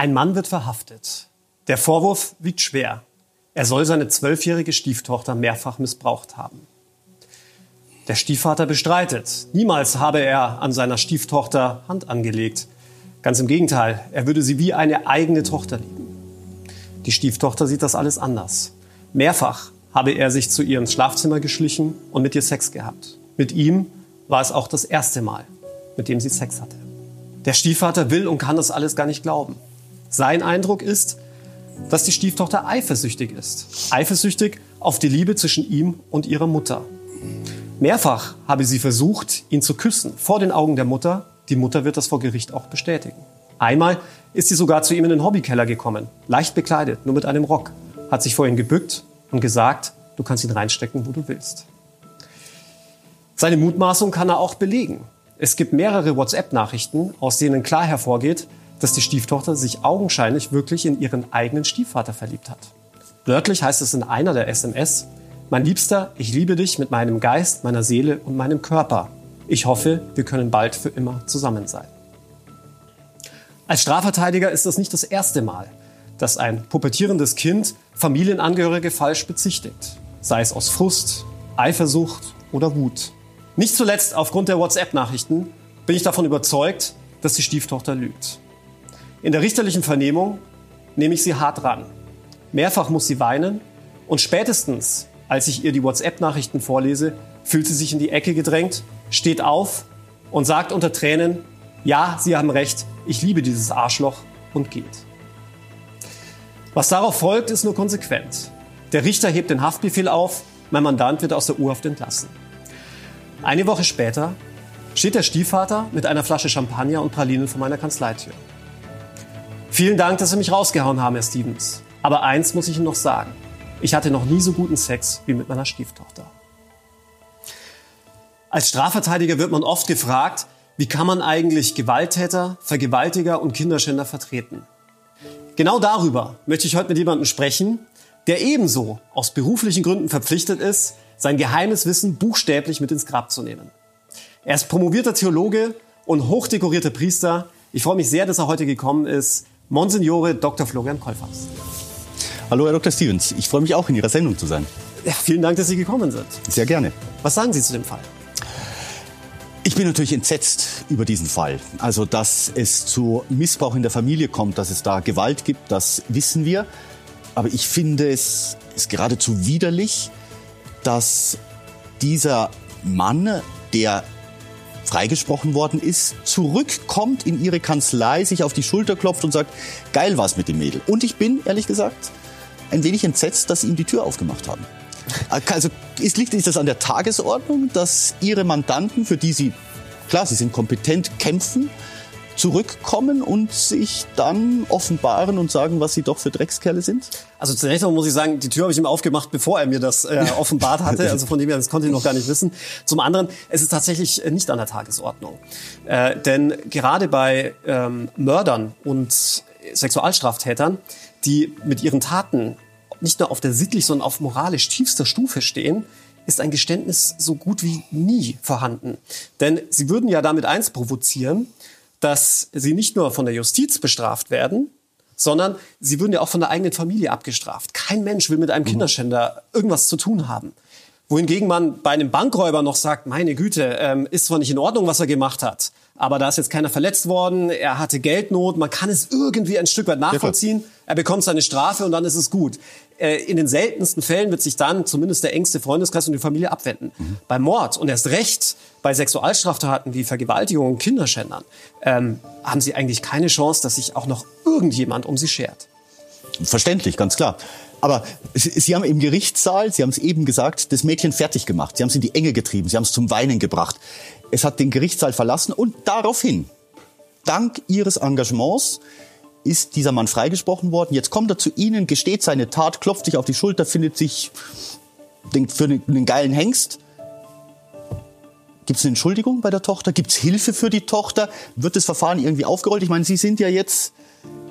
Ein Mann wird verhaftet. Der Vorwurf wiegt schwer. Er soll seine zwölfjährige Stieftochter mehrfach missbraucht haben. Der Stiefvater bestreitet. Niemals habe er an seiner Stieftochter Hand angelegt. Ganz im Gegenteil, er würde sie wie eine eigene Tochter lieben. Die Stieftochter sieht das alles anders. Mehrfach habe er sich zu ihr ins Schlafzimmer geschlichen und mit ihr Sex gehabt. Mit ihm war es auch das erste Mal, mit dem sie Sex hatte. Der Stiefvater will und kann das alles gar nicht glauben. Sein Eindruck ist, dass die Stieftochter eifersüchtig ist. Eifersüchtig auf die Liebe zwischen ihm und ihrer Mutter. Mehrfach habe sie versucht, ihn zu küssen, vor den Augen der Mutter. Die Mutter wird das vor Gericht auch bestätigen. Einmal ist sie sogar zu ihm in den Hobbykeller gekommen, leicht bekleidet, nur mit einem Rock, hat sich vor ihn gebückt und gesagt, du kannst ihn reinstecken, wo du willst. Seine Mutmaßung kann er auch belegen. Es gibt mehrere WhatsApp-Nachrichten, aus denen klar hervorgeht, dass die Stieftochter sich augenscheinlich wirklich in ihren eigenen Stiefvater verliebt hat. Wörtlich heißt es in einer der SMS, mein Liebster, ich liebe dich mit meinem Geist, meiner Seele und meinem Körper. Ich hoffe, wir können bald für immer zusammen sein. Als Strafverteidiger ist das nicht das erste Mal, dass ein pubertierendes Kind Familienangehörige falsch bezichtigt, sei es aus Frust, Eifersucht oder Wut. Nicht zuletzt aufgrund der WhatsApp-Nachrichten bin ich davon überzeugt, dass die Stieftochter lügt. In der richterlichen Vernehmung nehme ich sie hart ran. Mehrfach muss sie weinen und spätestens, als ich ihr die WhatsApp-Nachrichten vorlese, fühlt sie sich in die Ecke gedrängt, steht auf und sagt unter Tränen, ja, Sie haben recht, ich liebe dieses Arschloch und geht. Was darauf folgt, ist nur konsequent. Der Richter hebt den Haftbefehl auf, mein Mandant wird aus der Urhaft entlassen. Eine Woche später steht der Stiefvater mit einer Flasche Champagner und Pralinen vor meiner Kanzleitür. Vielen Dank, dass Sie mich rausgehauen haben, Herr Stevens. Aber eins muss ich Ihnen noch sagen. Ich hatte noch nie so guten Sex wie mit meiner Stieftochter. Als Strafverteidiger wird man oft gefragt, wie kann man eigentlich Gewalttäter, Vergewaltiger und Kinderschänder vertreten? Genau darüber möchte ich heute mit jemandem sprechen, der ebenso aus beruflichen Gründen verpflichtet ist, sein geheimes Wissen buchstäblich mit ins Grab zu nehmen. Er ist promovierter Theologe und hochdekorierter Priester. Ich freue mich sehr, dass er heute gekommen ist. Monsignore Dr. Florian Kolfers. Hallo, Herr Dr. Stevens. Ich freue mich auch, in Ihrer Sendung zu sein. Ja, vielen Dank, dass Sie gekommen sind. Sehr gerne. Was sagen Sie zu dem Fall? Ich bin natürlich entsetzt über diesen Fall. Also, dass es zu Missbrauch in der Familie kommt, dass es da Gewalt gibt, das wissen wir. Aber ich finde es ist geradezu widerlich, dass dieser Mann, der freigesprochen worden ist, zurückkommt in ihre Kanzlei, sich auf die Schulter klopft und sagt, geil war's mit dem Mädel. Und ich bin, ehrlich gesagt, ein wenig entsetzt, dass sie ihm die Tür aufgemacht haben. Also ist, liegt ist das an der Tagesordnung, dass Ihre Mandanten, für die Sie, klar, Sie sind kompetent, kämpfen, zurückkommen und sich dann offenbaren und sagen, was sie doch für Dreckskerle sind? Also zunächst einmal muss ich sagen, die Tür habe ich ihm aufgemacht, bevor er mir das äh, offenbart hatte. Also von dem her, das konnte ich noch gar nicht wissen. Zum anderen, es ist tatsächlich äh, nicht an der Tagesordnung. Äh, denn gerade bei ähm, Mördern und Sexualstraftätern, die mit ihren Taten nicht nur auf der sittlich, sondern auf moralisch tiefster Stufe stehen, ist ein Geständnis so gut wie nie vorhanden. Denn sie würden ja damit eins provozieren, dass sie nicht nur von der Justiz bestraft werden, sondern sie würden ja auch von der eigenen Familie abgestraft. Kein Mensch will mit einem mhm. Kinderschänder irgendwas zu tun haben. Wohingegen man bei einem Bankräuber noch sagt, meine Güte, ähm, ist zwar nicht in Ordnung, was er gemacht hat, aber da ist jetzt keiner verletzt worden, er hatte Geldnot, man kann es irgendwie ein Stück weit nachvollziehen, er bekommt seine Strafe und dann ist es gut. Äh, in den seltensten Fällen wird sich dann zumindest der engste Freundeskreis und die Familie abwenden. Mhm. Bei Mord und erst recht bei Sexualstraftaten wie Vergewaltigung und Kinderschändern ähm, haben sie eigentlich keine Chance, dass sich auch noch irgendjemand um sie schert. Verständlich, ganz klar. Aber Sie haben im Gerichtssaal, Sie haben es eben gesagt, das Mädchen fertig gemacht. Sie haben es in die Enge getrieben, Sie haben es zum Weinen gebracht. Es hat den Gerichtssaal verlassen und daraufhin, dank Ihres Engagements, ist dieser Mann freigesprochen worden. Jetzt kommt er zu Ihnen, gesteht seine Tat, klopft sich auf die Schulter, findet sich denkt für einen geilen Hengst. Gibt es eine Entschuldigung bei der Tochter? Gibt es Hilfe für die Tochter? Wird das Verfahren irgendwie aufgerollt? Ich meine, Sie sind ja jetzt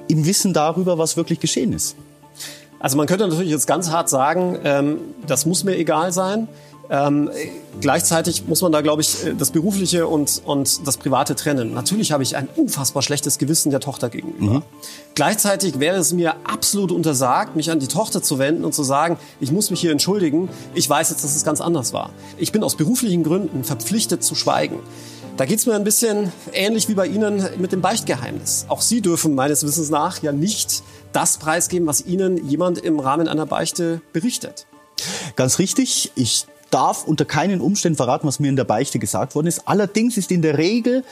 im Wissen darüber, was wirklich geschehen ist. Also man könnte natürlich jetzt ganz hart sagen, ähm, das muss mir egal sein. Ähm, gleichzeitig muss man da, glaube ich, äh, das Berufliche und, und das Private trennen. Natürlich habe ich ein unfassbar schlechtes Gewissen der Tochter gegenüber. Mhm. Gleichzeitig wäre es mir absolut untersagt, mich an die Tochter zu wenden und zu sagen, ich muss mich hier entschuldigen. Ich weiß jetzt, dass es ganz anders war. Ich bin aus beruflichen Gründen verpflichtet zu schweigen. Da geht es mir ein bisschen ähnlich wie bei Ihnen mit dem Beichtgeheimnis. Auch Sie dürfen meines Wissens nach ja nicht das preisgeben, was Ihnen jemand im Rahmen einer Beichte berichtet. Ganz richtig. Ich darf unter keinen Umständen verraten, was mir in der Beichte gesagt worden ist. Allerdings ist in der Regel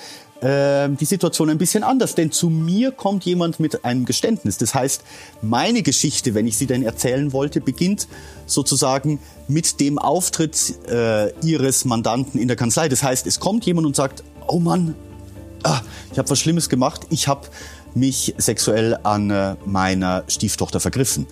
äh, die Situation ein bisschen anders, denn zu mir kommt jemand mit einem Geständnis. Das heißt, meine Geschichte, wenn ich sie denn erzählen wollte, beginnt sozusagen mit dem Auftritt äh, ihres Mandanten in der Kanzlei. Das heißt, es kommt jemand und sagt, oh Mann, ah, ich habe was Schlimmes gemacht, ich habe mich sexuell an äh, meiner Stieftochter vergriffen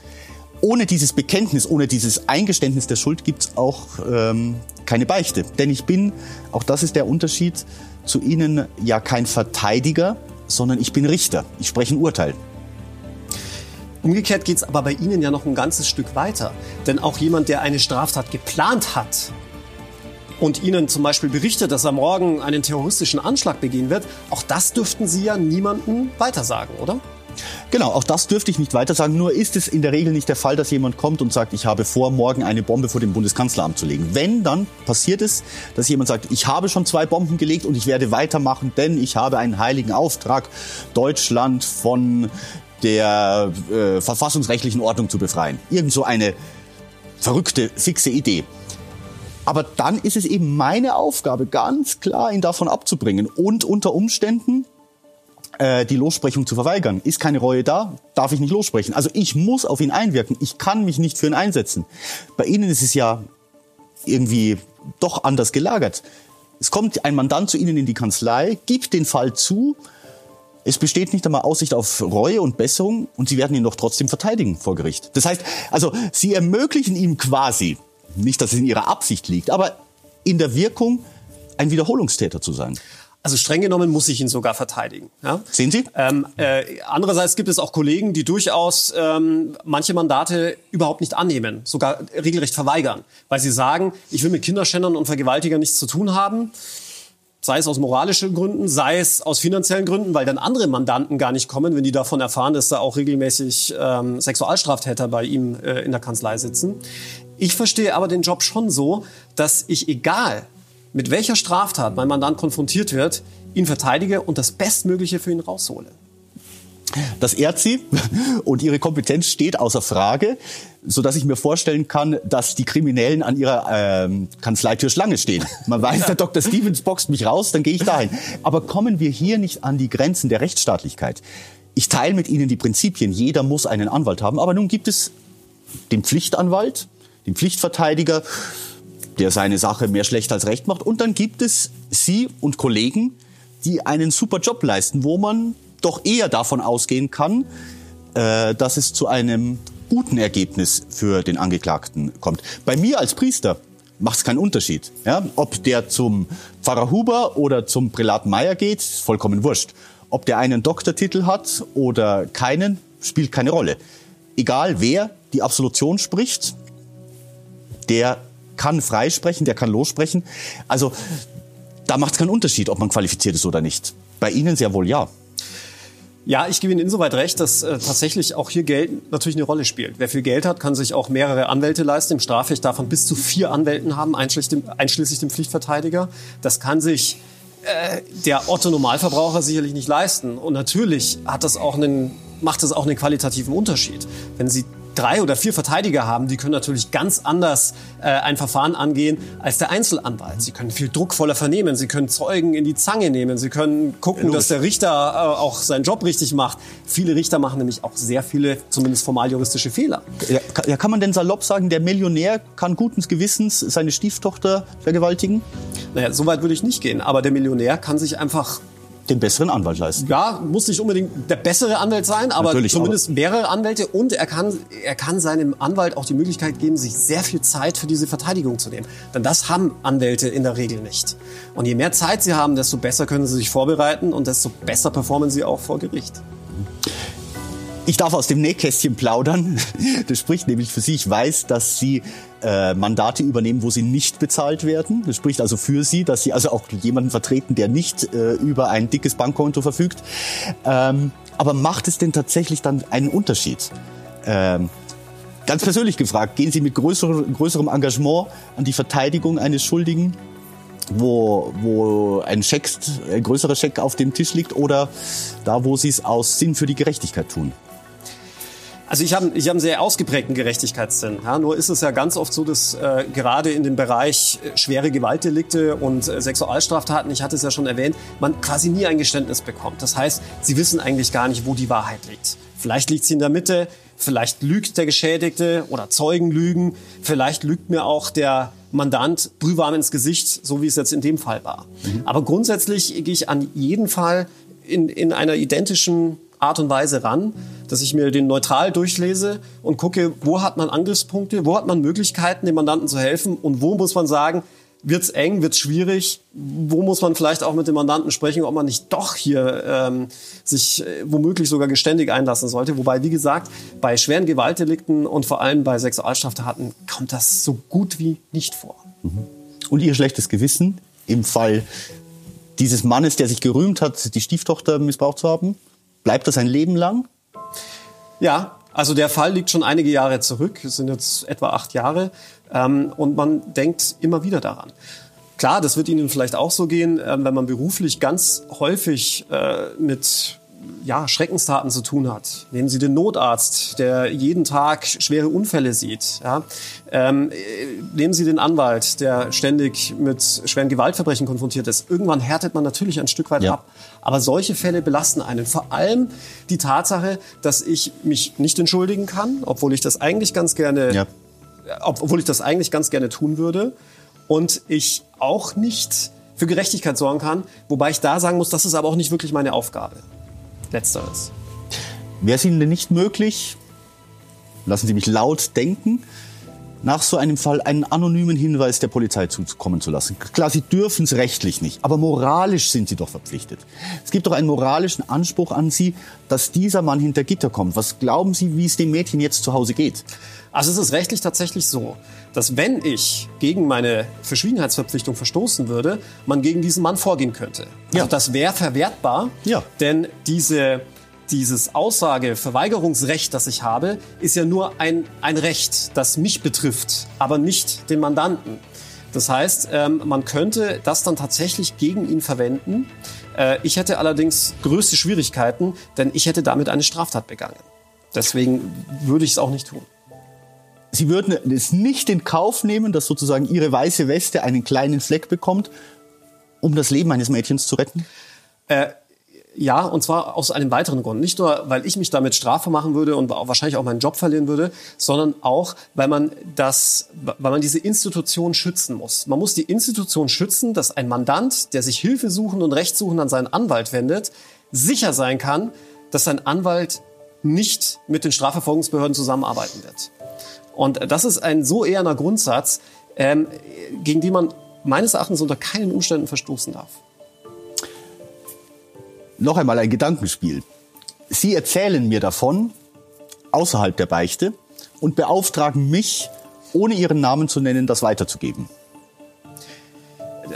ohne dieses Bekenntnis, ohne dieses Eingeständnis der Schuld gibt es auch ähm, keine Beichte. Denn ich bin, auch das ist der Unterschied, zu Ihnen ja kein Verteidiger, sondern ich bin Richter. Ich spreche ein Urteil. Umgekehrt geht es aber bei Ihnen ja noch ein ganzes Stück weiter. Denn auch jemand, der eine Straftat geplant hat und Ihnen zum Beispiel berichtet, dass er morgen einen terroristischen Anschlag begehen wird, auch das dürften Sie ja niemandem weitersagen, oder? Genau, auch das dürfte ich nicht weiter sagen. Nur ist es in der Regel nicht der Fall, dass jemand kommt und sagt, ich habe vor, morgen eine Bombe vor dem Bundeskanzleramt zu legen. Wenn, dann passiert es, dass jemand sagt, ich habe schon zwei Bomben gelegt und ich werde weitermachen, denn ich habe einen heiligen Auftrag, Deutschland von der äh, verfassungsrechtlichen Ordnung zu befreien. Irgend so eine verrückte, fixe Idee. Aber dann ist es eben meine Aufgabe, ganz klar ihn davon abzubringen und unter Umständen die Lossprechung zu verweigern. Ist keine Reue da, darf ich nicht lossprechen. Also ich muss auf ihn einwirken. Ich kann mich nicht für ihn einsetzen. Bei Ihnen ist es ja irgendwie doch anders gelagert. Es kommt ein Mandant zu Ihnen in die Kanzlei, gibt den Fall zu. Es besteht nicht einmal Aussicht auf Reue und Besserung und Sie werden ihn doch trotzdem verteidigen vor Gericht. Das heißt, also Sie ermöglichen ihm quasi, nicht, dass es in Ihrer Absicht liegt, aber in der Wirkung, ein Wiederholungstäter zu sein. Also streng genommen muss ich ihn sogar verteidigen. Ja? Sehen Sie? Ähm, äh, andererseits gibt es auch Kollegen, die durchaus ähm, manche Mandate überhaupt nicht annehmen, sogar regelrecht verweigern, weil sie sagen, ich will mit Kinderschändern und Vergewaltigern nichts zu tun haben. Sei es aus moralischen Gründen, sei es aus finanziellen Gründen, weil dann andere Mandanten gar nicht kommen, wenn die davon erfahren, dass da auch regelmäßig ähm, Sexualstraftäter bei ihm äh, in der Kanzlei sitzen. Ich verstehe aber den Job schon so, dass ich egal, mit welcher Straftat mein Mandant konfrontiert wird, ihn verteidige und das Bestmögliche für ihn raushole. Das ehrt sie und ihre Kompetenz steht außer Frage, so dass ich mir vorstellen kann, dass die Kriminellen an ihrer ähm, Kanzleitür Schlange stehen. Man weiß, der Dr. Stevens boxt mich raus, dann gehe ich dahin. Aber kommen wir hier nicht an die Grenzen der Rechtsstaatlichkeit? Ich teile mit Ihnen die Prinzipien. Jeder muss einen Anwalt haben. Aber nun gibt es den Pflichtanwalt, den Pflichtverteidiger, der seine Sache mehr schlecht als recht macht. Und dann gibt es Sie und Kollegen, die einen super Job leisten, wo man doch eher davon ausgehen kann, äh, dass es zu einem guten Ergebnis für den Angeklagten kommt. Bei mir als Priester macht es keinen Unterschied. Ja? Ob der zum Pfarrer Huber oder zum Prälat Meier geht, ist vollkommen wurscht. Ob der einen Doktortitel hat oder keinen, spielt keine Rolle. Egal wer die Absolution spricht, der kann freisprechen, der kann lossprechen. Also da macht es keinen Unterschied, ob man qualifiziert ist oder nicht. Bei Ihnen sehr wohl ja. Ja, ich gebe Ihnen insoweit recht, dass äh, tatsächlich auch hier Geld natürlich eine Rolle spielt. Wer viel Geld hat, kann sich auch mehrere Anwälte leisten. Im Strafrecht darf man bis zu vier Anwälten haben, einschließlich dem, einschließlich dem Pflichtverteidiger. Das kann sich äh, der Otto-Normalverbraucher sicherlich nicht leisten. Und natürlich hat das auch einen, macht das auch einen qualitativen Unterschied. Wenn Sie drei oder vier Verteidiger haben, die können natürlich ganz anders äh, ein Verfahren angehen als der Einzelanwalt. Sie können viel druckvoller vernehmen, sie können Zeugen in die Zange nehmen, sie können gucken, dass der Richter äh, auch seinen Job richtig macht. Viele Richter machen nämlich auch sehr viele, zumindest formal juristische Fehler. Ja, ja, kann man denn salopp sagen, der Millionär kann guten Gewissens seine Stieftochter vergewaltigen? Naja, so weit würde ich nicht gehen. Aber der Millionär kann sich einfach den besseren Anwalt leisten. Ja, muss nicht unbedingt der bessere Anwalt sein, aber Natürlich, zumindest mehrere Anwälte und er kann, er kann seinem Anwalt auch die Möglichkeit geben, sich sehr viel Zeit für diese Verteidigung zu nehmen. Denn das haben Anwälte in der Regel nicht. Und je mehr Zeit sie haben, desto besser können sie sich vorbereiten und desto besser performen sie auch vor Gericht. Ich darf aus dem Nähkästchen plaudern. Das spricht nämlich für Sie. Ich weiß, dass Sie äh, Mandate übernehmen, wo Sie nicht bezahlt werden. Das spricht also für Sie, dass Sie also auch jemanden vertreten, der nicht äh, über ein dickes Bankkonto verfügt. Ähm, aber macht es denn tatsächlich dann einen Unterschied? Ähm, ganz persönlich gefragt, gehen Sie mit größer, größerem Engagement an die Verteidigung eines Schuldigen wo, wo ein, Scheck, ein größerer Scheck auf dem Tisch liegt oder da, wo sie es aus Sinn für die Gerechtigkeit tun? Also ich habe ich hab einen sehr ausgeprägten Gerechtigkeitssinn. Ja, nur ist es ja ganz oft so, dass äh, gerade in dem Bereich äh, schwere Gewaltdelikte und äh, Sexualstraftaten, ich hatte es ja schon erwähnt, man quasi nie ein Geständnis bekommt. Das heißt, sie wissen eigentlich gar nicht, wo die Wahrheit liegt. Vielleicht liegt sie in der Mitte, vielleicht lügt der Geschädigte oder Zeugen lügen, vielleicht lügt mir auch der Mandant brühwarm ins Gesicht, so wie es jetzt in dem Fall war. Mhm. Aber grundsätzlich gehe ich an jeden Fall in, in einer identischen Art und Weise ran, dass ich mir den neutral durchlese und gucke, wo hat man Angriffspunkte, wo hat man Möglichkeiten, dem Mandanten zu helfen und wo muss man sagen, wird's eng, wird's schwierig, wo muss man vielleicht auch mit dem Mandanten sprechen, ob man nicht doch hier ähm, sich äh, womöglich sogar geständig einlassen sollte. Wobei, wie gesagt, bei schweren Gewaltdelikten und vor allem bei Sexualstraftaten kommt das so gut wie nicht vor. Mhm. Und Ihr schlechtes Gewissen im Fall dieses Mannes, der sich gerühmt hat, die Stieftochter missbraucht zu haben? Bleibt das ein Leben lang? Ja, also der Fall liegt schon einige Jahre zurück, es sind jetzt etwa acht Jahre, ähm, und man denkt immer wieder daran. Klar, das wird Ihnen vielleicht auch so gehen, äh, wenn man beruflich ganz häufig äh, mit ja, Schreckenstaten zu tun hat. Nehmen Sie den Notarzt, der jeden Tag schwere Unfälle sieht. Ja. Ähm, nehmen Sie den Anwalt, der ständig mit schweren Gewaltverbrechen konfrontiert ist. Irgendwann härtet man natürlich ein Stück weit ja. ab. Aber solche Fälle belasten einen. Vor allem die Tatsache, dass ich mich nicht entschuldigen kann, obwohl ich das eigentlich ganz gerne, ja. obwohl ich das eigentlich ganz gerne tun würde. Und ich auch nicht für Gerechtigkeit sorgen kann. Wobei ich da sagen muss, das ist aber auch nicht wirklich meine Aufgabe. Letzteres. Wäre es Ihnen denn nicht möglich, lassen Sie mich laut denken, nach so einem Fall einen anonymen Hinweis der Polizei zukommen zu lassen. Klar, Sie dürfen es rechtlich nicht, aber moralisch sind Sie doch verpflichtet. Es gibt doch einen moralischen Anspruch an Sie, dass dieser Mann hinter Gitter kommt. Was glauben Sie, wie es dem Mädchen jetzt zu Hause geht? Also es ist rechtlich tatsächlich so, dass wenn ich gegen meine Verschwiegenheitsverpflichtung verstoßen würde, man gegen diesen Mann vorgehen könnte. Also ja. das wäre verwertbar, ja. denn diese dieses Aussageverweigerungsrecht, das ich habe, ist ja nur ein, ein Recht, das mich betrifft, aber nicht den Mandanten. Das heißt, ähm, man könnte das dann tatsächlich gegen ihn verwenden. Äh, ich hätte allerdings größte Schwierigkeiten, denn ich hätte damit eine Straftat begangen. Deswegen würde ich es auch nicht tun. Sie würden es nicht in Kauf nehmen, dass sozusagen Ihre weiße Weste einen kleinen Fleck bekommt, um das Leben eines Mädchens zu retten? Äh, ja, und zwar aus einem weiteren Grund. Nicht nur, weil ich mich damit strafbar machen würde und wahrscheinlich auch meinen Job verlieren würde, sondern auch, weil man das, weil man diese Institution schützen muss. Man muss die Institution schützen, dass ein Mandant, der sich Hilfe suchen und Recht suchen an seinen Anwalt wendet, sicher sein kann, dass sein Anwalt nicht mit den Strafverfolgungsbehörden zusammenarbeiten wird. Und das ist ein so eherner Grundsatz, ähm, gegen den man meines Erachtens unter keinen Umständen verstoßen darf. Noch einmal ein Gedankenspiel. Sie erzählen mir davon außerhalb der Beichte und beauftragen mich, ohne Ihren Namen zu nennen, das weiterzugeben.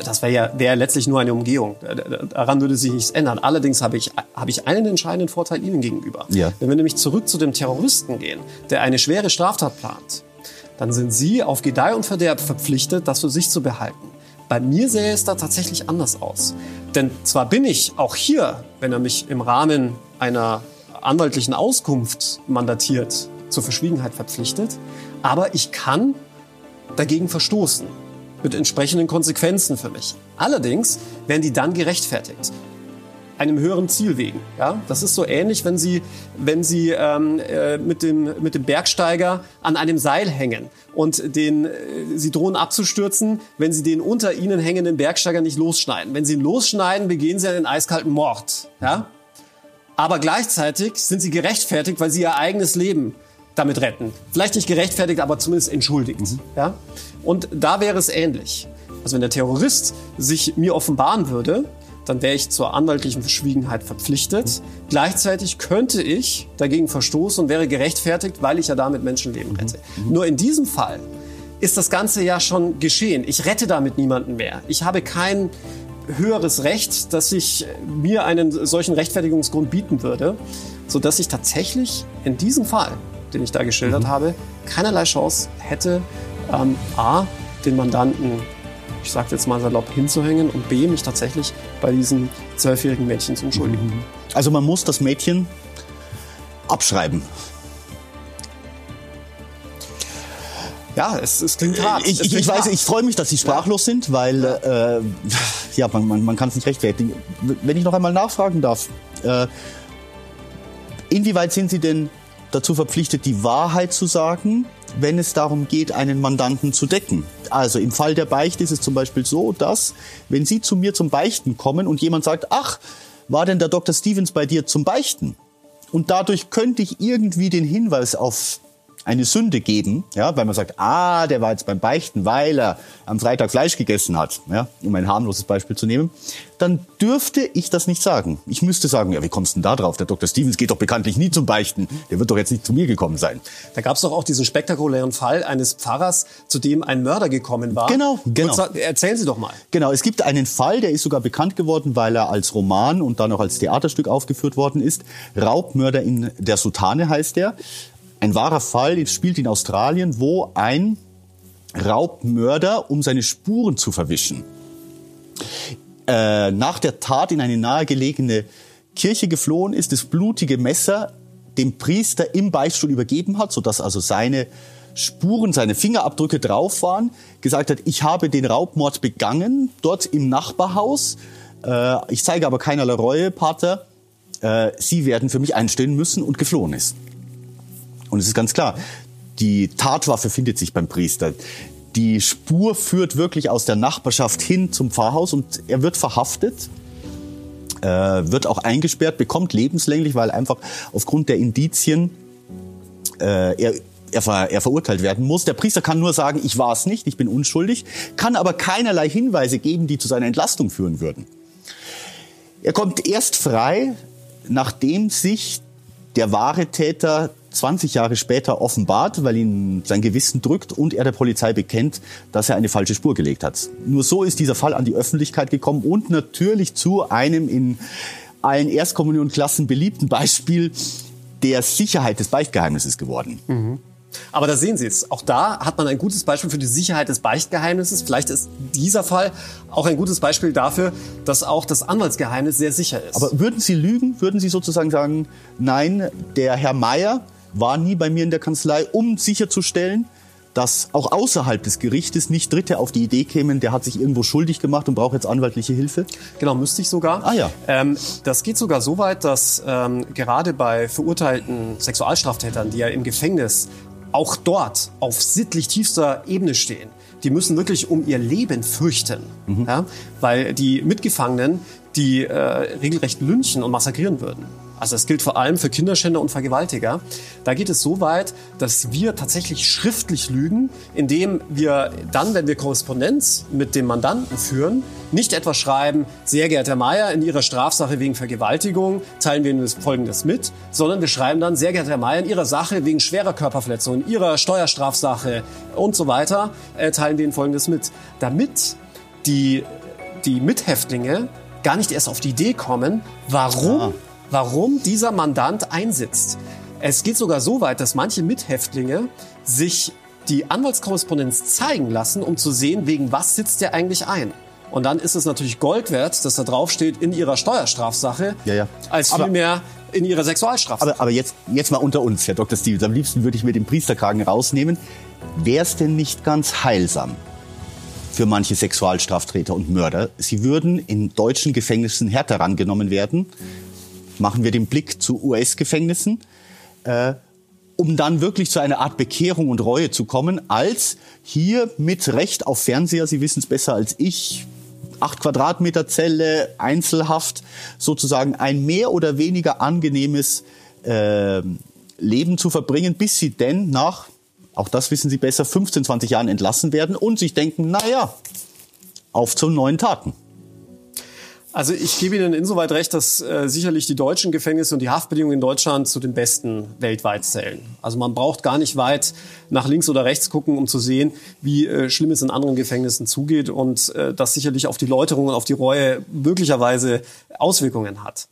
Das wäre ja wär letztlich nur eine Umgehung. Daran würde sich nichts ändern. Allerdings habe ich, habe ich einen entscheidenden Vorteil Ihnen gegenüber. Ja. Wenn wir nämlich zurück zu dem Terroristen gehen, der eine schwere Straftat plant, dann sind Sie auf Gedeih und Verderb verpflichtet, das für sich zu behalten. Bei mir sähe es da tatsächlich anders aus. Denn zwar bin ich auch hier, wenn er mich im Rahmen einer anwaltlichen Auskunft mandatiert, zur Verschwiegenheit verpflichtet, aber ich kann dagegen verstoßen mit entsprechenden Konsequenzen für mich. Allerdings werden die dann gerechtfertigt. einem höheren Ziel wegen. Ja? Das ist so ähnlich, wenn Sie, wenn Sie ähm, äh, mit, dem, mit dem Bergsteiger an einem Seil hängen und den, äh, Sie drohen abzustürzen, wenn Sie den unter Ihnen hängenden Bergsteiger nicht losschneiden. Wenn Sie ihn losschneiden, begehen Sie einen eiskalten Mord. Ja? Aber gleichzeitig sind Sie gerechtfertigt, weil Sie Ihr eigenes Leben damit retten. Vielleicht nicht gerechtfertigt, aber zumindest entschuldigt. Mhm. Ja? Und da wäre es ähnlich. Also wenn der Terrorist sich mir offenbaren würde, dann wäre ich zur anwaltlichen Verschwiegenheit verpflichtet. Mhm. Gleichzeitig könnte ich dagegen verstoßen und wäre gerechtfertigt, weil ich ja damit Menschenleben rette. Mhm. Nur in diesem Fall ist das Ganze ja schon geschehen. Ich rette damit niemanden mehr. Ich habe kein höheres Recht, dass ich mir einen solchen Rechtfertigungsgrund bieten würde, sodass ich tatsächlich in diesem Fall, den ich da geschildert mhm. habe, keinerlei Chance hätte, ähm, a, den Mandanten ich sage jetzt mal salopp, hinzuhängen und B, mich tatsächlich bei diesem zwölfjährigen Mädchen zu entschuldigen. Mhm. Also man muss das Mädchen abschreiben. Ja, es, es klingt hart. Ich, ich, ich weiß, ich freue mich, dass Sie sprachlos ja. sind, weil ja, äh, ja man, man, man kann es nicht rechtfertigen. Wenn ich noch einmal nachfragen darf, äh, inwieweit sind Sie denn dazu verpflichtet, die Wahrheit zu sagen, wenn es darum geht, einen Mandanten zu decken. Also im Fall der Beichte ist es zum Beispiel so, dass wenn Sie zu mir zum Beichten kommen und jemand sagt, ach, war denn der Dr. Stevens bei dir zum Beichten? Und dadurch könnte ich irgendwie den Hinweis auf eine Sünde geben, ja, weil man sagt, ah, der war jetzt beim Beichten, weil er am Freitag Fleisch gegessen hat, ja, um ein harmloses Beispiel zu nehmen, dann dürfte ich das nicht sagen. Ich müsste sagen, ja, wie kommst du denn da drauf? Der Dr. Stevens geht doch bekanntlich nie zum Beichten. Der wird doch jetzt nicht zu mir gekommen sein. Da gab es doch auch diesen spektakulären Fall eines Pfarrers, zu dem ein Mörder gekommen war. Genau, genau. Kurz, erzählen Sie doch mal. Genau, es gibt einen Fall, der ist sogar bekannt geworden, weil er als Roman und dann auch als Theaterstück aufgeführt worden ist. Raubmörder in der Sutane heißt er ein wahrer Fall, spielt in Australien, wo ein Raubmörder, um seine Spuren zu verwischen, äh, nach der Tat in eine nahegelegene Kirche geflohen ist, das blutige Messer dem Priester im Beichtstuhl übergeben hat, sodass also seine Spuren, seine Fingerabdrücke drauf waren, gesagt hat, ich habe den Raubmord begangen, dort im Nachbarhaus. Äh, ich zeige aber keinerlei Reue, Pater. Äh, Sie werden für mich einstehen müssen und geflohen ist. Und es ist ganz klar, die Tatwaffe findet sich beim Priester. Die Spur führt wirklich aus der Nachbarschaft hin zum Pfarrhaus und er wird verhaftet, äh, wird auch eingesperrt, bekommt lebenslänglich, weil einfach aufgrund der Indizien äh, er er, ver, er verurteilt werden muss. Der Priester kann nur sagen, ich war es nicht, ich bin unschuldig, kann aber keinerlei Hinweise geben, die zu seiner Entlastung führen würden. Er kommt erst frei, nachdem sich der wahre Täter 20 Jahre später offenbart, weil ihn sein Gewissen drückt und er der Polizei bekennt, dass er eine falsche Spur gelegt hat. Nur so ist dieser Fall an die Öffentlichkeit gekommen und natürlich zu einem in allen Erstkommunionklassen beliebten Beispiel der Sicherheit des Beichtgeheimnisses geworden. Mhm. Aber da sehen Sie es. Auch da hat man ein gutes Beispiel für die Sicherheit des Beichtgeheimnisses. Vielleicht ist dieser Fall auch ein gutes Beispiel dafür, dass auch das Anwaltsgeheimnis sehr sicher ist. Aber würden Sie lügen? Würden Sie sozusagen sagen, nein, der Herr Meier war nie bei mir in der Kanzlei, um sicherzustellen, dass auch außerhalb des Gerichtes nicht Dritte auf die Idee kämen, der hat sich irgendwo schuldig gemacht und braucht jetzt anwaltliche Hilfe? Genau, müsste ich sogar. Ah ja. Ähm, das geht sogar so weit, dass ähm, gerade bei verurteilten Sexualstraftätern, die ja im Gefängnis auch dort auf sittlich tiefster Ebene stehen, die müssen wirklich um ihr Leben fürchten, mhm. ja? weil die Mitgefangenen die äh, regelrecht lynchen und massakrieren würden. Also das gilt vor allem für Kinderschänder und Vergewaltiger. Da geht es so weit, dass wir tatsächlich schriftlich lügen, indem wir dann, wenn wir Korrespondenz mit dem Mandanten führen, nicht etwa schreiben, sehr geehrter Herr Mayer, in Ihrer Strafsache wegen Vergewaltigung teilen wir Ihnen Folgendes mit, sondern wir schreiben dann, sehr geehrter Herr Mayer, in Ihrer Sache wegen schwerer Körperverletzung, in Ihrer Steuerstrafsache und so weiter, äh, teilen wir Ihnen Folgendes mit. Damit die, die Mithäftlinge gar nicht erst auf die Idee kommen, warum ja warum dieser Mandant einsitzt. Es geht sogar so weit, dass manche Mithäftlinge sich die Anwaltskorrespondenz zeigen lassen, um zu sehen, wegen was sitzt der eigentlich ein. Und dann ist es natürlich Gold wert, dass da drauf steht in ihrer Steuerstrafsache, ja, ja. als vielmehr in ihrer Sexualstrafsache. Aber, aber jetzt, jetzt mal unter uns, Herr Dr. Stevens. Am liebsten würde ich mir den Priesterkragen rausnehmen. Wäre es denn nicht ganz heilsam, für manche Sexualstraftäter und Mörder. Sie würden in deutschen Gefängnissen härter rangenommen werden. Machen wir den Blick zu US-Gefängnissen. Äh, um dann wirklich zu einer Art Bekehrung und Reue zu kommen, als hier mit Recht auf Fernseher, Sie wissen es besser als ich, acht Quadratmeter Zelle, Einzelhaft, sozusagen ein mehr oder weniger angenehmes äh, Leben zu verbringen, bis sie denn nach, auch das wissen Sie besser, 15, 20 Jahren entlassen werden und sich denken, na ja, auf zu neuen Taten. Also ich gebe Ihnen insoweit recht, dass äh, sicherlich die deutschen Gefängnisse und die Haftbedingungen in Deutschland zu den besten weltweit zählen. Also man braucht gar nicht weit nach links oder rechts gucken, um zu sehen, wie äh, schlimm es in anderen Gefängnissen zugeht und äh, das sicherlich auf die Läuterung und auf die Reue möglicherweise Auswirkungen hat.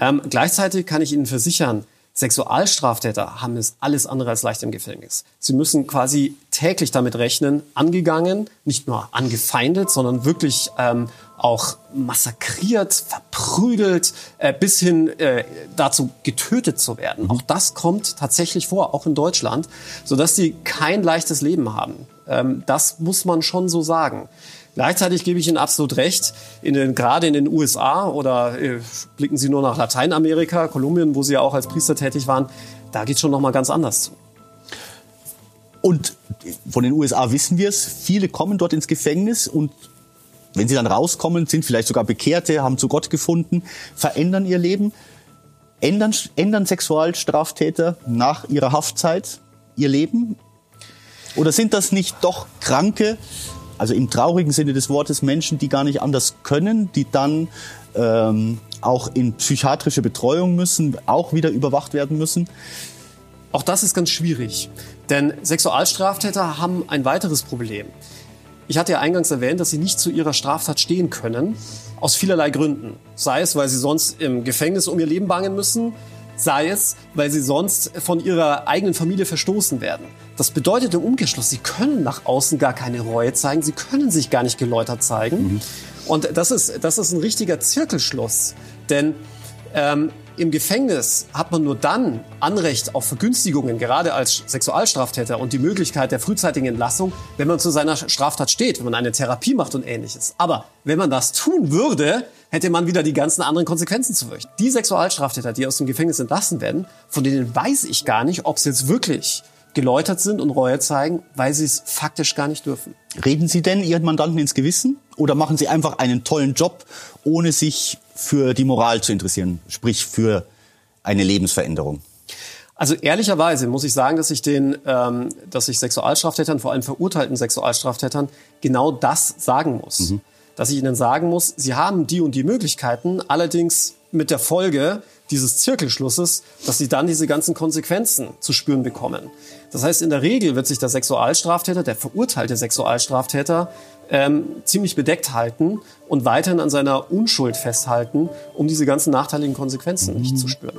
Ähm, gleichzeitig kann ich Ihnen versichern, Sexualstraftäter haben es alles andere als leicht im Gefängnis. Sie müssen quasi täglich damit rechnen, angegangen, nicht nur angefeindet, sondern wirklich ähm, auch massakriert, verprügelt, äh, bis hin äh, dazu getötet zu werden. Mhm. Auch das kommt tatsächlich vor, auch in Deutschland, sodass sie kein leichtes Leben haben. Ähm, das muss man schon so sagen. Gleichzeitig gebe ich Ihnen absolut recht, in den, gerade in den USA oder äh, blicken Sie nur nach Lateinamerika, Kolumbien, wo Sie ja auch als Priester tätig waren, da geht es schon noch mal ganz anders zu. Und von den USA wissen wir es, viele kommen dort ins Gefängnis und wenn sie dann rauskommen, sind vielleicht sogar Bekehrte, haben zu Gott gefunden, verändern ihr Leben. Ändern, ändern Sexualstraftäter nach ihrer Haftzeit ihr Leben? Oder sind das nicht doch kranke, also im traurigen Sinne des Wortes, Menschen, die gar nicht anders können, die dann ähm, auch in psychiatrische Betreuung müssen, auch wieder überwacht werden müssen? Auch das ist ganz schwierig, denn Sexualstraftäter haben ein weiteres Problem. Ich hatte ja eingangs erwähnt, dass sie nicht zu ihrer Straftat stehen können, aus vielerlei Gründen. Sei es, weil sie sonst im Gefängnis um ihr Leben bangen müssen, sei es, weil sie sonst von ihrer eigenen Familie verstoßen werden. Das bedeutet im Umkehrschluss, sie können nach außen gar keine Reue zeigen, sie können sich gar nicht geläutert zeigen. Mhm. Und das ist, das ist ein richtiger Zirkelschluss. Denn ähm, im Gefängnis hat man nur dann Anrecht auf Vergünstigungen, gerade als Sexualstraftäter und die Möglichkeit der frühzeitigen Entlassung, wenn man zu seiner Straftat steht, wenn man eine Therapie macht und ähnliches. Aber wenn man das tun würde, hätte man wieder die ganzen anderen Konsequenzen zu fürchten. Die Sexualstraftäter, die aus dem Gefängnis entlassen werden, von denen weiß ich gar nicht, ob sie jetzt wirklich geläutert sind und Reue zeigen, weil sie es faktisch gar nicht dürfen. Reden Sie denn Ihren Mandanten ins Gewissen oder machen Sie einfach einen tollen Job, ohne sich für die Moral zu interessieren, sprich für eine Lebensveränderung? Also ehrlicherweise muss ich sagen, dass ich den, ähm, dass ich Sexualstraftätern, vor allem verurteilten Sexualstraftätern, genau das sagen muss. Mhm. Dass ich ihnen sagen muss, sie haben die und die Möglichkeiten, allerdings mit der Folge dieses Zirkelschlusses, dass sie dann diese ganzen Konsequenzen zu spüren bekommen. Das heißt, in der Regel wird sich der Sexualstraftäter, der verurteilte Sexualstraftäter, ähm, ziemlich bedeckt halten und weiterhin an seiner Unschuld festhalten, um diese ganzen nachteiligen Konsequenzen mhm. nicht zu spüren.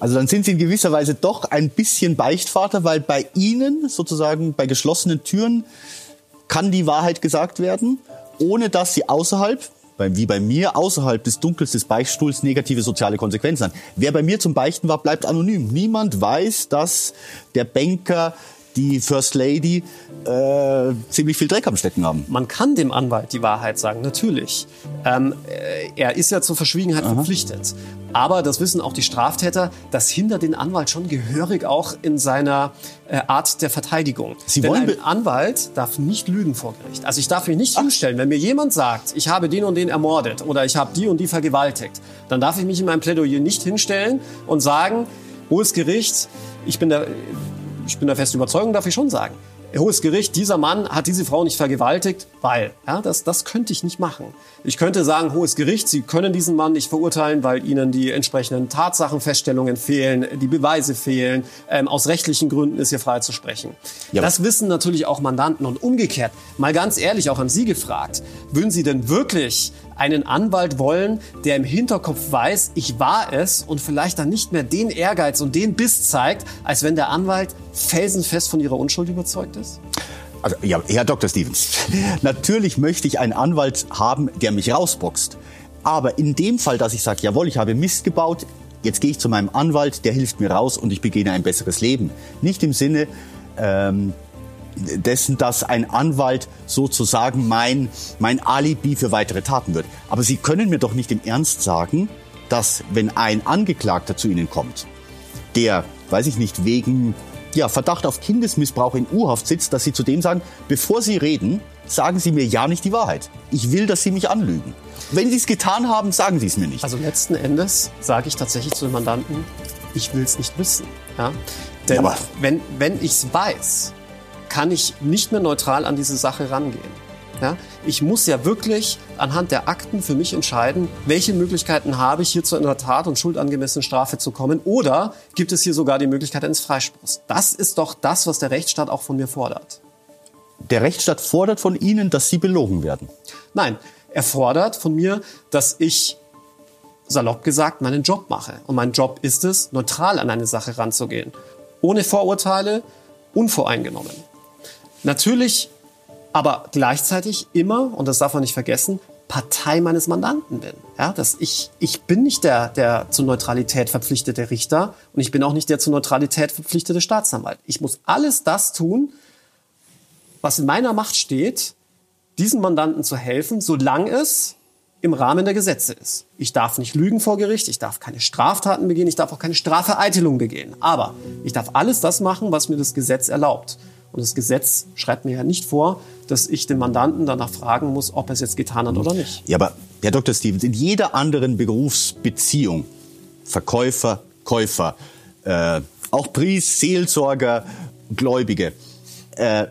Also dann sind Sie in gewisser Weise doch ein bisschen Beichtvater, weil bei Ihnen sozusagen bei geschlossenen Türen kann die Wahrheit gesagt werden, ohne dass Sie außerhalb wie bei mir außerhalb des Dunkels des Beichtstuhls negative soziale Konsequenzen haben. Wer bei mir zum Beichten war, bleibt anonym. Niemand weiß, dass der Banker die First Lady äh, ziemlich viel Dreck am Stecken haben. Man kann dem Anwalt die Wahrheit sagen, natürlich. Ähm, äh, er ist ja zur Verschwiegenheit Aha. verpflichtet. Aber das wissen auch die Straftäter, das hindert den Anwalt schon gehörig auch in seiner äh, Art der Verteidigung. Sie Denn wollen ein Anwalt darf nicht lügen vor Gericht. Also ich darf mich nicht Ach. hinstellen, wenn mir jemand sagt, ich habe den und den ermordet oder ich habe die und die vergewaltigt, dann darf ich mich in meinem Plädoyer nicht hinstellen und sagen, hohes Gericht, ich bin der ich bin der festen Überzeugung, darf ich schon sagen. Hohes Gericht, dieser Mann hat diese Frau nicht vergewaltigt, weil, ja, das, das könnte ich nicht machen. Ich könnte sagen, Hohes Gericht, Sie können diesen Mann nicht verurteilen, weil Ihnen die entsprechenden Tatsachenfeststellungen fehlen, die Beweise fehlen. Ähm, aus rechtlichen Gründen ist hier frei zu sprechen. Ja. Das wissen natürlich auch Mandanten und umgekehrt. Mal ganz ehrlich, auch an Sie gefragt, würden Sie denn wirklich einen Anwalt wollen, der im Hinterkopf weiß, ich war es und vielleicht dann nicht mehr den Ehrgeiz und den Biss zeigt, als wenn der Anwalt felsenfest von ihrer Unschuld überzeugt ist? Also, ja, Herr Dr. Stevens, natürlich möchte ich einen Anwalt haben, der mich rausboxt. Aber in dem Fall, dass ich sage, jawohl, ich habe Mist gebaut, jetzt gehe ich zu meinem Anwalt, der hilft mir raus und ich beginne ein besseres Leben. Nicht im Sinne, ähm, dessen, dass ein Anwalt sozusagen mein, mein Alibi für weitere Taten wird. Aber Sie können mir doch nicht im Ernst sagen, dass wenn ein Angeklagter zu Ihnen kommt, der, weiß ich nicht, wegen ja, Verdacht auf Kindesmissbrauch in U-Haft sitzt, dass Sie zu dem sagen, bevor Sie reden, sagen Sie mir ja nicht die Wahrheit. Ich will, dass Sie mich anlügen. Wenn Sie es getan haben, sagen Sie es mir nicht. Also letzten Endes sage ich tatsächlich zu den Mandanten, ich will es nicht wissen. Ja? Denn ja, wenn, wenn ich es weiß, kann ich nicht mehr neutral an diese Sache rangehen. Ja? Ich muss ja wirklich anhand der Akten für mich entscheiden, welche Möglichkeiten habe ich, hier zu einer Tat und schuldangemessenen Strafe zu kommen oder gibt es hier sogar die Möglichkeit eines Freispruchs. Das ist doch das, was der Rechtsstaat auch von mir fordert. Der Rechtsstaat fordert von Ihnen, dass Sie belogen werden. Nein, er fordert von mir, dass ich salopp gesagt meinen Job mache. Und mein Job ist es, neutral an eine Sache ranzugehen. Ohne Vorurteile, unvoreingenommen. Natürlich aber gleichzeitig immer, und das darf man nicht vergessen, Partei meines Mandanten bin. Ja, dass ich, ich bin nicht der, der zur Neutralität verpflichtete Richter und ich bin auch nicht der zur Neutralität verpflichtete Staatsanwalt. Ich muss alles das tun, was in meiner Macht steht, diesen Mandanten zu helfen, solange es im Rahmen der Gesetze ist. Ich darf nicht lügen vor Gericht, ich darf keine Straftaten begehen, ich darf auch keine Strafvereitelung begehen. Aber ich darf alles das machen, was mir das Gesetz erlaubt. Und das Gesetz schreibt mir ja nicht vor, dass ich den Mandanten danach fragen muss, ob er es jetzt getan hat oder nicht. Ja, aber Herr Dr. Stevens, in jeder anderen Berufsbeziehung, Verkäufer, Käufer, äh, auch Priest, Seelsorger, Gläubige, äh,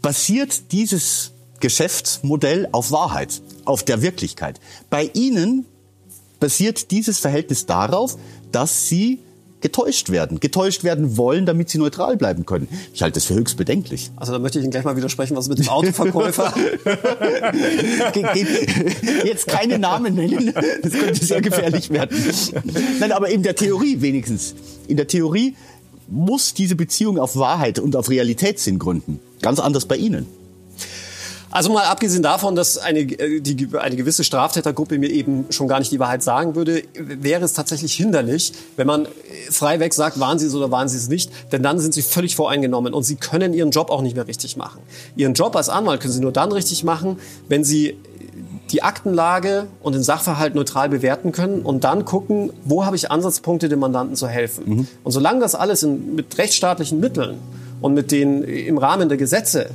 basiert dieses Geschäftsmodell auf Wahrheit, auf der Wirklichkeit. Bei Ihnen basiert dieses Verhältnis darauf, dass Sie getäuscht werden, getäuscht werden wollen, damit sie neutral bleiben können. Ich halte das für höchst bedenklich. Also da möchte ich Ihnen gleich mal widersprechen, was mit dem Autoverkäufer. Jetzt keine Namen nennen, das könnte sehr gefährlich werden. Nein, aber in der Theorie wenigstens. In der Theorie muss diese Beziehung auf Wahrheit und auf Realitätssinn gründen. Ganz anders bei Ihnen. Also mal abgesehen davon, dass eine, äh, die, eine gewisse Straftätergruppe mir eben schon gar nicht die Wahrheit sagen würde, wäre es tatsächlich hinderlich, wenn man äh, freiweg sagt, waren sie es oder waren sie es nicht, denn dann sind sie völlig voreingenommen und sie können ihren Job auch nicht mehr richtig machen. Ihren Job als Anwalt können sie nur dann richtig machen, wenn sie die Aktenlage und den Sachverhalt neutral bewerten können und dann gucken, wo habe ich Ansatzpunkte, dem Mandanten zu helfen. Mhm. Und solange das alles in, mit rechtsstaatlichen Mitteln und mit den im Rahmen der Gesetze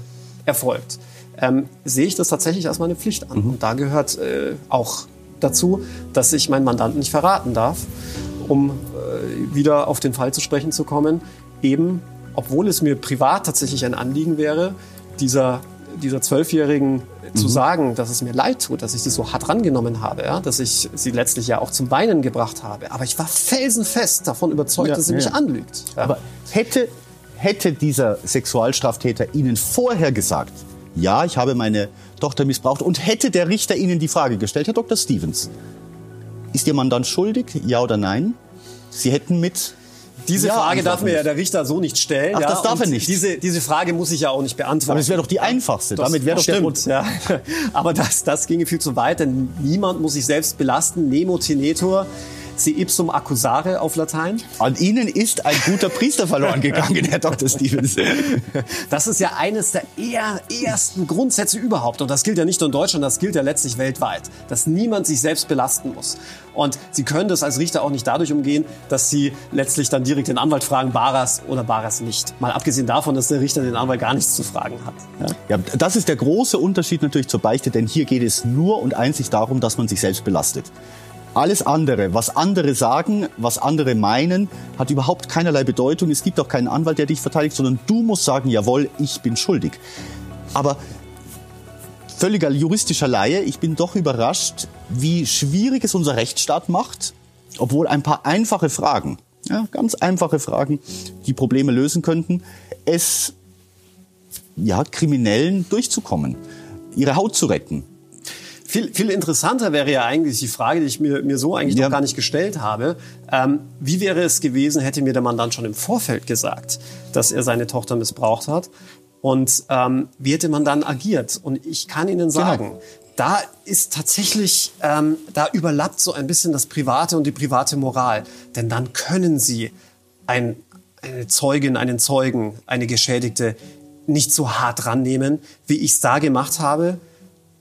erfolgt, ähm, sehe ich das tatsächlich als meine Pflicht an. Mhm. Und da gehört äh, auch dazu, dass ich meinen Mandanten nicht verraten darf, um äh, wieder auf den Fall zu sprechen zu kommen, eben, obwohl es mir privat tatsächlich ein Anliegen wäre, dieser dieser Zwölfjährigen mhm. zu sagen, dass es mir leid tut, dass ich sie so hart rangenommen habe, ja? dass ich sie letztlich ja auch zum Weinen gebracht habe. Aber ich war felsenfest davon überzeugt, ja, dass sie ja. mich anlügt. Aber hätte, hätte dieser Sexualstraftäter Ihnen vorher gesagt, ja, ich habe meine Tochter missbraucht. Und hätte der Richter Ihnen die Frage gestellt, Herr Dr. Stevens, ist Ihr Mann dann schuldig, ja oder nein? Sie hätten mit diese ja, Frage darf mir ja der Richter so nicht stellen. Ach, ja, das darf er nicht. Diese, diese Frage muss ich ja auch nicht beantworten. Aber das wäre doch die einfachste. Das, Damit wäre doch stimmt, der ja. Aber das, das ginge viel zu weit, denn niemand muss sich selbst belasten. Nemo tenetur si ipsum accusare auf Latein. An Ihnen ist ein guter Priester verloren gegangen, Herr Dr. Stevens. Das ist ja eines der eher, ersten Grundsätze überhaupt. Und das gilt ja nicht nur in Deutschland, das gilt ja letztlich weltweit. Dass niemand sich selbst belasten muss. Und Sie können das als Richter auch nicht dadurch umgehen, dass Sie letztlich dann direkt den Anwalt fragen, Baras oder Baras nicht. Mal abgesehen davon, dass der Richter den Anwalt gar nichts zu fragen hat. Ja? ja, das ist der große Unterschied natürlich zur Beichte, denn hier geht es nur und einzig darum, dass man sich selbst belastet. Alles andere, was andere sagen, was andere meinen, hat überhaupt keinerlei Bedeutung. Es gibt auch keinen Anwalt, der dich verteidigt, sondern du musst sagen, jawohl, ich bin schuldig. Aber völliger juristischer Laie, ich bin doch überrascht, wie schwierig es unser Rechtsstaat macht, obwohl ein paar einfache Fragen, ja, ganz einfache Fragen, die Probleme lösen könnten, es ja, Kriminellen durchzukommen, ihre Haut zu retten. Viel, viel interessanter wäre ja eigentlich die Frage, die ich mir, mir so eigentlich ja. noch gar nicht gestellt habe. Ähm, wie wäre es gewesen, hätte mir der Mandant schon im Vorfeld gesagt, dass er seine Tochter missbraucht hat? Und ähm, wie hätte man dann agiert? Und ich kann Ihnen genau. sagen, genau. da ist tatsächlich, ähm, da überlappt so ein bisschen das Private und die private Moral. Denn dann können Sie ein, eine Zeugin, einen Zeugen, eine Geschädigte nicht so hart rannehmen, wie ich es da gemacht habe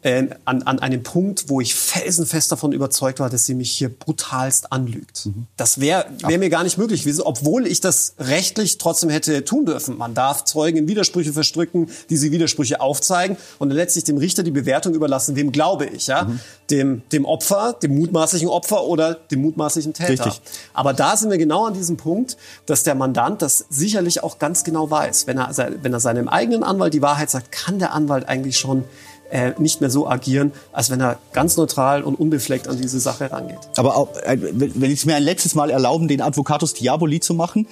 äh, an, an einem Punkt, wo ich felsenfest davon überzeugt war, dass sie mich hier brutalst anlügt. Mhm. Das wäre wär mir gar nicht möglich gewesen, obwohl ich das rechtlich trotzdem hätte tun dürfen. Man darf Zeugen in Widersprüche verstricken, diese Widersprüche aufzeigen und dann letztlich dem Richter die Bewertung überlassen, wem glaube ich, ja? Mhm. Dem, dem Opfer, dem mutmaßlichen Opfer oder dem mutmaßlichen Täter. Richtig. Aber da sind wir genau an diesem Punkt, dass der Mandant das sicherlich auch ganz genau weiß. Wenn er, wenn er seinem eigenen Anwalt die Wahrheit sagt, kann der Anwalt eigentlich schon äh, nicht mehr so agieren, als wenn er ganz neutral und unbefleckt an diese Sache rangeht. Aber auch, äh, wenn ich es mir ein letztes Mal erlauben, den Advocatus Diaboli zu machen,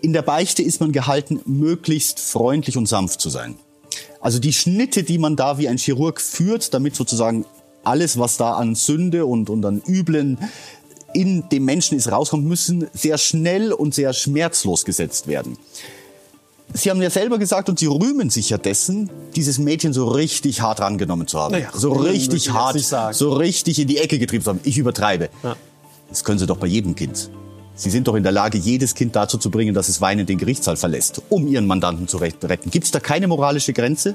in der Beichte ist man gehalten, möglichst freundlich und sanft zu sein. Also die Schnitte, die man da wie ein Chirurg führt, damit sozusagen alles, was da an Sünde und, und an Üblen in dem Menschen ist, rauskommt, müssen sehr schnell und sehr schmerzlos gesetzt werden. Sie haben ja selber gesagt und Sie rühmen sich ja dessen, dieses Mädchen so richtig hart rangenommen zu haben. Naja, so richtig hart, so richtig in die Ecke getrieben zu haben. Ich übertreibe. Ja. Das können Sie doch bei jedem Kind. Sie sind doch in der Lage, jedes Kind dazu zu bringen, dass es weinend den Gerichtssaal verlässt, um Ihren Mandanten zu retten. Gibt es da keine moralische Grenze?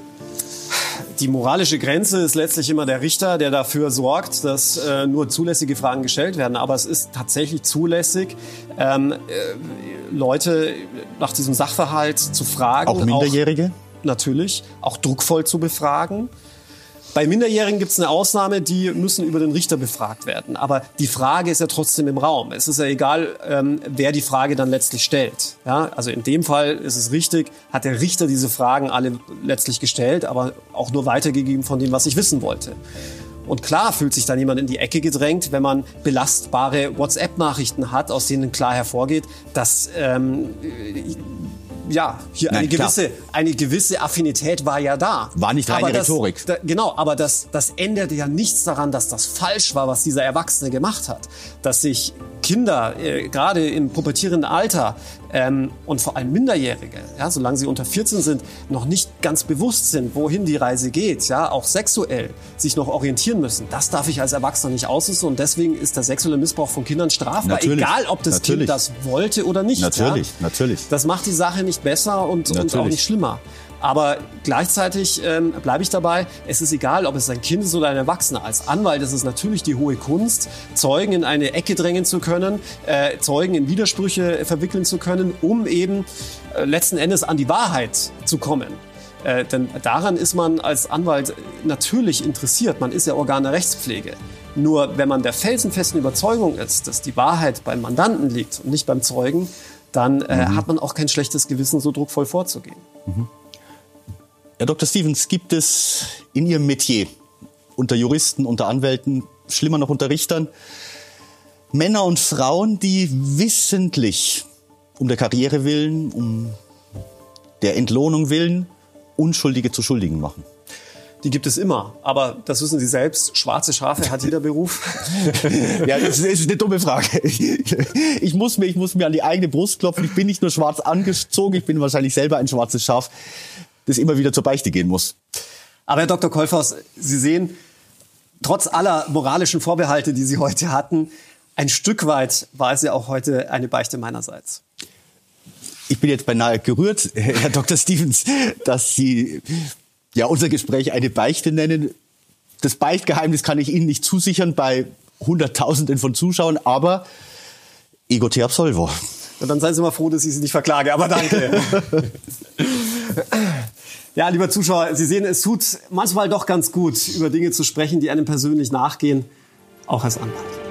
Die moralische Grenze ist letztlich immer der Richter, der dafür sorgt, dass äh, nur zulässige Fragen gestellt werden. Aber es ist tatsächlich zulässig, ähm, äh, Leute nach diesem Sachverhalt zu fragen. Auch Minderjährige? Auch, natürlich. Auch druckvoll zu befragen. Bei Minderjährigen gibt es eine Ausnahme, die müssen über den Richter befragt werden. Aber die Frage ist ja trotzdem im Raum. Es ist ja egal, ähm, wer die Frage dann letztlich stellt. Ja, also in dem Fall ist es richtig, hat der Richter diese Fragen alle letztlich gestellt, aber auch nur weitergegeben von dem, was ich wissen wollte. Und klar fühlt sich dann jemand in die Ecke gedrängt, wenn man belastbare WhatsApp-Nachrichten hat, aus denen klar hervorgeht, dass ähm, ja, hier Nein, eine gewisse, eine gewisse Affinität war ja da. War nicht reine das, Rhetorik. Da, genau, aber das, das änderte ja nichts daran, dass das falsch war, was dieser Erwachsene gemacht hat. Dass sich Kinder, äh, gerade im pubertierenden Alter ähm, und vor allem Minderjährige, ja, solange sie unter 14 sind, noch nicht ganz bewusst sind, wohin die Reise geht, ja, auch sexuell sich noch orientieren müssen. Das darf ich als Erwachsener nicht auslösen und deswegen ist der sexuelle Missbrauch von Kindern strafbar, natürlich, egal ob das natürlich. Kind das wollte oder nicht. Natürlich, ja. natürlich. Das macht die Sache nicht besser und, und auch nicht schlimmer. Aber gleichzeitig ähm, bleibe ich dabei, es ist egal, ob es ein Kind ist oder ein Erwachsener. Als Anwalt ist es natürlich die hohe Kunst, Zeugen in eine Ecke drängen zu können, äh, Zeugen in Widersprüche verwickeln zu können, um eben äh, letzten Endes an die Wahrheit zu kommen. Äh, denn daran ist man als Anwalt natürlich interessiert. Man ist ja Organ der Rechtspflege. Nur wenn man der felsenfesten Überzeugung ist, dass die Wahrheit beim Mandanten liegt und nicht beim Zeugen, dann äh, mhm. hat man auch kein schlechtes Gewissen, so druckvoll vorzugehen. Mhm. Herr Dr. Stevens, gibt es in Ihrem Metier unter Juristen, unter Anwälten, schlimmer noch unter Richtern, Männer und Frauen, die wissentlich um der Karriere willen, um der Entlohnung willen, Unschuldige zu Schuldigen machen? Die gibt es immer. Aber das wissen Sie selbst. Schwarze Schafe hat jeder Beruf. ja, das ist eine dumme Frage. Ich muss, mir, ich muss mir an die eigene Brust klopfen. Ich bin nicht nur schwarz angezogen, ich bin wahrscheinlich selber ein schwarzes Schaf das immer wieder zur Beichte gehen muss. Aber Herr Dr. Kolfhaus, Sie sehen, trotz aller moralischen Vorbehalte, die Sie heute hatten, ein Stück weit war es ja auch heute eine Beichte meinerseits. Ich bin jetzt beinahe gerührt, Herr Dr. Stevens, dass Sie ja unser Gespräch eine Beichte nennen. Das Beichtgeheimnis kann ich Ihnen nicht zusichern bei Hunderttausenden von Zuschauern, aber ego te absolvo. Und dann seien Sie mal froh, dass ich Sie nicht verklage, aber danke. Ja, lieber Zuschauer, Sie sehen, es tut manchmal doch ganz gut, über Dinge zu sprechen, die einem persönlich nachgehen, auch als Anwalt.